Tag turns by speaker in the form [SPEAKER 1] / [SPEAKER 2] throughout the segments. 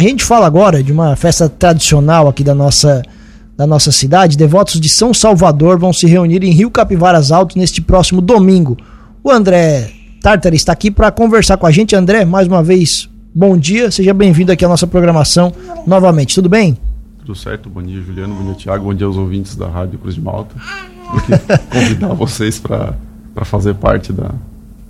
[SPEAKER 1] A gente fala agora de uma festa tradicional aqui da nossa, da nossa cidade. Devotos de São Salvador vão se reunir em Rio Capivaras Alto neste próximo domingo. O André Tartar está aqui para conversar com a gente. André, mais uma vez, bom dia. Seja bem-vindo aqui à nossa programação novamente. Tudo bem?
[SPEAKER 2] Tudo certo. Bom dia, Juliano. Bom dia, Tiago. Bom dia aos ouvintes da Rádio Cruz de Malta. convidar vocês para fazer parte da,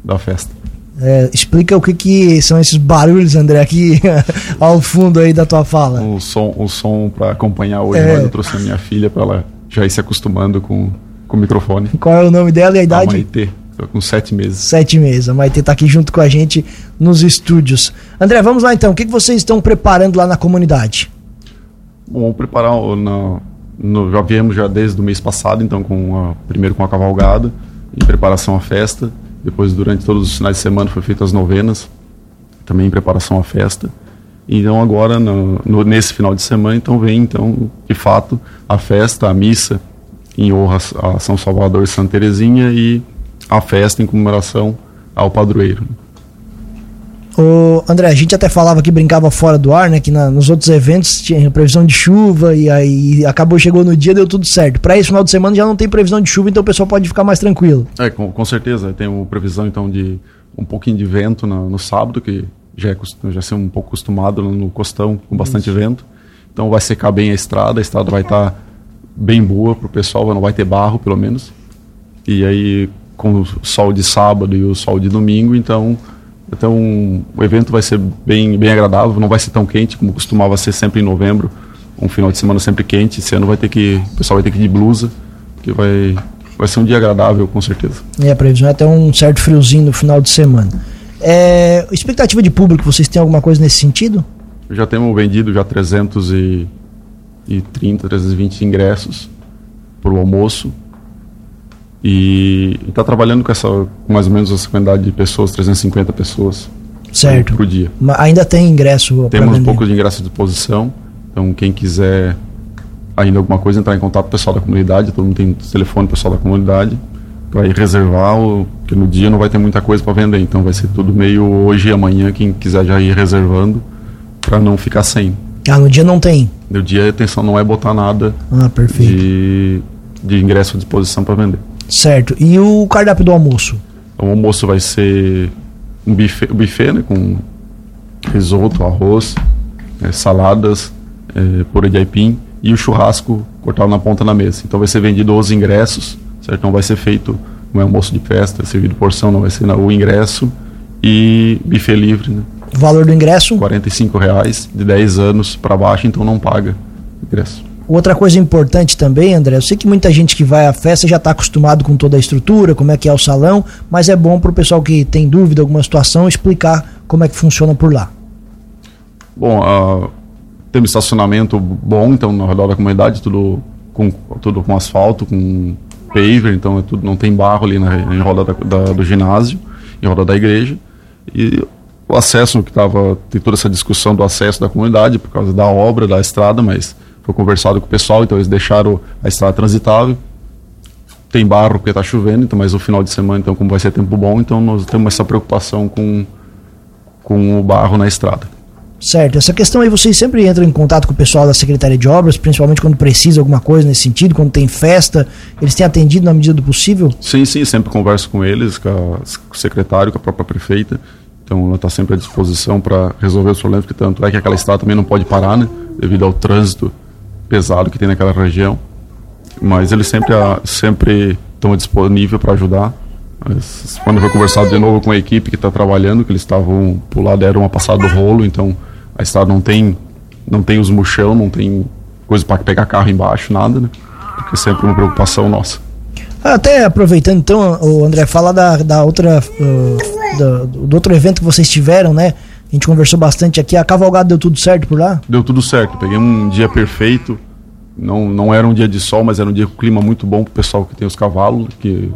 [SPEAKER 2] da festa.
[SPEAKER 1] É, explica o que, que são esses barulhos, André, aqui ao fundo aí da tua fala.
[SPEAKER 2] O som, o som para acompanhar hoje, é... eu trouxe a minha filha para ela já ir se acostumando com, com o microfone.
[SPEAKER 1] Qual é o nome dela e a idade? A
[SPEAKER 2] Maitê, com sete meses.
[SPEAKER 1] Sete meses, a Maitê está aqui junto com a gente nos estúdios. André, vamos lá então, o que, que vocês estão preparando lá na comunidade?
[SPEAKER 2] Bom, vamos preparar, no, no, já viemos já desde o mês passado, então com a, primeiro com a cavalgada, em preparação à festa, depois, durante todos os finais de semana, foi feitas as novenas, também em preparação à festa. Então, agora, no, no, nesse final de semana, então vem, então, de fato, a festa, a missa em honra a São Salvador e Santa Terezinha e a festa em comemoração ao padroeiro.
[SPEAKER 1] Ô, André, a gente até falava que brincava fora do ar, né? Que na, nos outros eventos tinha previsão de chuva e aí acabou, chegou no dia, deu tudo certo. Para esse final de semana já não tem previsão de chuva, então o pessoal pode ficar mais tranquilo.
[SPEAKER 2] É, com, com certeza. Tem uma previsão então de um pouquinho de vento no, no sábado, que já é já ser um pouco acostumado no costão com bastante Isso. vento. Então vai secar bem a estrada, a estrada vai estar tá bem boa para o pessoal, não vai ter barro pelo menos. E aí com o sol de sábado e o sol de domingo, então então, o evento vai ser bem, bem agradável, não vai ser tão quente como costumava ser sempre em novembro, um final de semana sempre quente. Esse ano vai ter que, o pessoal vai ter que ir de blusa, porque vai, vai ser um dia agradável, com certeza.
[SPEAKER 1] E a previsão é até um certo friozinho no final de semana. É, expectativa de público, vocês têm alguma coisa nesse sentido?
[SPEAKER 2] Já temos vendido já 330, 320 ingressos para o almoço. E está trabalhando com essa mais ou menos essa quantidade de pessoas, 350 pessoas
[SPEAKER 1] certo.
[SPEAKER 2] por dia.
[SPEAKER 1] Mas ainda tem ingresso
[SPEAKER 2] Temos um pouco de ingresso à disposição. Então quem quiser ainda alguma coisa entrar em contato com o pessoal da comunidade, todo mundo tem telefone pessoal da comunidade para ir reservar, porque no dia não vai ter muita coisa para vender, então vai ser tudo meio hoje e amanhã quem quiser já ir reservando para não ficar sem.
[SPEAKER 1] Ah, no dia não tem.
[SPEAKER 2] No dia a intenção não é botar nada
[SPEAKER 1] ah,
[SPEAKER 2] de, de ingresso à disposição para vender.
[SPEAKER 1] Certo. E o cardápio do almoço?
[SPEAKER 2] O almoço vai ser um buffet, buffet né, com risoto, arroz, é, saladas, é, purê de aipim e o churrasco cortado na ponta da mesa. Então vai ser vendido os ingressos, certo? Não vai ser feito um almoço de festa, servido porção, não vai ser o ingresso e buffet livre, né?
[SPEAKER 1] O valor do ingresso?
[SPEAKER 2] R$ reais de 10 anos para baixo, então não paga ingresso.
[SPEAKER 1] Outra coisa importante também, André, eu sei que muita gente que vai à festa já está acostumado com toda a estrutura, como é que é o salão, mas é bom para o pessoal que tem dúvida, alguma situação, explicar como é que funciona por lá.
[SPEAKER 2] Bom, uh, tem um estacionamento bom, então, no redor da comunidade, tudo com, tudo com asfalto, com paver, então é tudo, não tem barro ali na, em roda da, da, do ginásio, em roda da igreja. E o acesso, que estava, tem toda essa discussão do acesso da comunidade por causa da obra da estrada, mas foi conversado com o pessoal, então eles deixaram a estrada transitável. Tem barro porque está chovendo, então, mas o final de semana, então, como vai ser tempo bom, então nós temos essa preocupação com, com o barro na estrada.
[SPEAKER 1] Certo, essa questão aí vocês sempre entram em contato com o pessoal da Secretaria de Obras, principalmente quando precisa alguma coisa nesse sentido, quando tem festa, eles têm atendido na medida do possível?
[SPEAKER 2] Sim, sim, sempre converso com eles, com, a, com o secretário, com a própria prefeita, então ela está sempre à disposição para resolver os problemas, porque tanto é que aquela estrada também não pode parar, né, devido ao trânsito pesado que tem naquela região, mas eles sempre sempre estão disponíveis para ajudar. Mas, quando foi conversado de novo com a equipe que está trabalhando, que eles estavam por lá deram uma passada do rolo, então a estrada não tem não tem os muxão, não tem coisa para pegar carro embaixo, nada, né? Porque é sempre uma preocupação nossa.
[SPEAKER 1] Até aproveitando então, o André, fala da, da outra uh, do, do outro evento que vocês tiveram, né? A gente conversou bastante aqui. A cavalgada deu tudo certo por lá?
[SPEAKER 2] Deu tudo certo. Peguei um dia perfeito. Não, não era um dia de sol, mas era um dia com clima muito bom pro pessoal que tem os cavalos. Que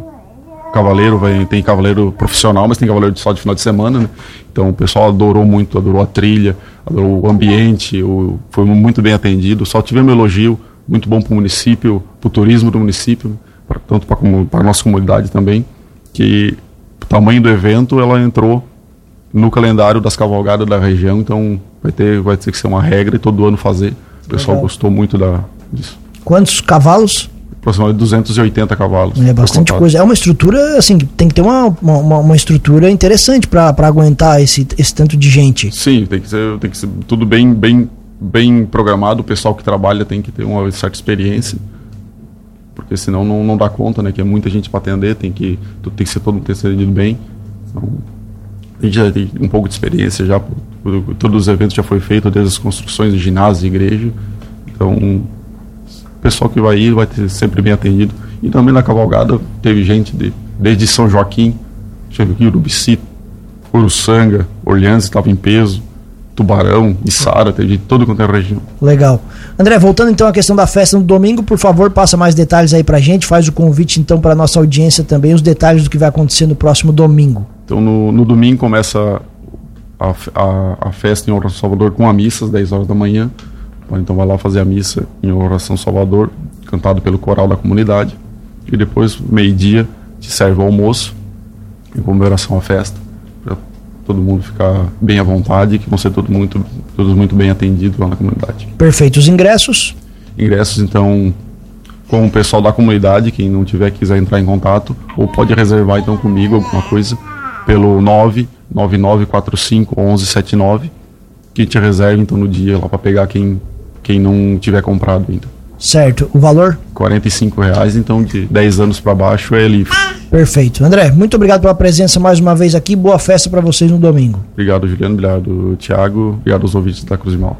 [SPEAKER 2] cavaleiro tem cavaleiro profissional, mas tem cavaleiro de sol de final de semana, né? Então o pessoal adorou muito, adorou a trilha, adorou o ambiente, o, foi muito bem atendido. Só tivemos elogio, muito bom para o município, para o turismo do município, pra, tanto para a nossa comunidade também, que o tamanho do evento ela entrou no calendário das cavalgadas da região, então vai ter, vai ter que ser uma regra e todo ano fazer. O pessoal
[SPEAKER 1] Legal.
[SPEAKER 2] gostou muito da, disso.
[SPEAKER 1] Quantos cavalos?
[SPEAKER 2] Aproximadamente 280 cavalos.
[SPEAKER 1] É bastante coisa. É uma estrutura, assim, tem que ter uma, uma, uma- estrutura interessante para aguentar esse, esse tanto de gente.
[SPEAKER 2] Sim, tem que ser, tem que ser tudo bem, bem, bem programado. O pessoal que trabalha tem que ter uma certa experiência, porque senão não, não dá conta, né? Que é muita gente para atender, tem que tem que ser todo mundo ter bem. Então, a gente já tem um pouco de experiência já, todos os eventos já foi feito, desde as construções de ginásio, de igreja. Então, o pessoal que vai ir vai ter sempre bem atendido. E também na cavalgada teve gente de, desde São Joaquim, ver aqui, Urubici, Uruçanga, Orleans estava em peso, Tubarão, Içara, teve de todo quanto é região.
[SPEAKER 1] Legal. André, voltando então à questão da festa no domingo, por favor, passa mais detalhes aí pra gente, faz o convite então para nossa audiência também, os detalhes do que vai acontecer no próximo domingo.
[SPEAKER 2] Então no, no domingo começa a, a, a festa em Oração Salvador com a missa às 10 horas da manhã. Então vai lá fazer a missa em Oração Salvador, cantado pelo coral da comunidade. E depois, meio-dia, te serve o almoço em comemoração à festa, todo mundo ficar bem à vontade, que vão ser todo muito, todos muito bem atendidos lá na comunidade.
[SPEAKER 1] Perfeito. Os ingressos?
[SPEAKER 2] Ingressos, então, com o pessoal da comunidade, quem não tiver quiser entrar em contato, ou pode reservar então comigo alguma coisa pelo 99945 1179, que te reserve então no dia lá para pegar quem, quem não tiver comprado ainda.
[SPEAKER 1] Certo. O valor?
[SPEAKER 2] 45 reais, então de 10 anos para baixo é livre.
[SPEAKER 1] Perfeito. André, muito obrigado pela presença mais uma vez aqui. Boa festa para vocês no domingo.
[SPEAKER 2] Obrigado, Juliano. Obrigado, Thiago. Obrigado aos ouvintes da Cruz de Malta.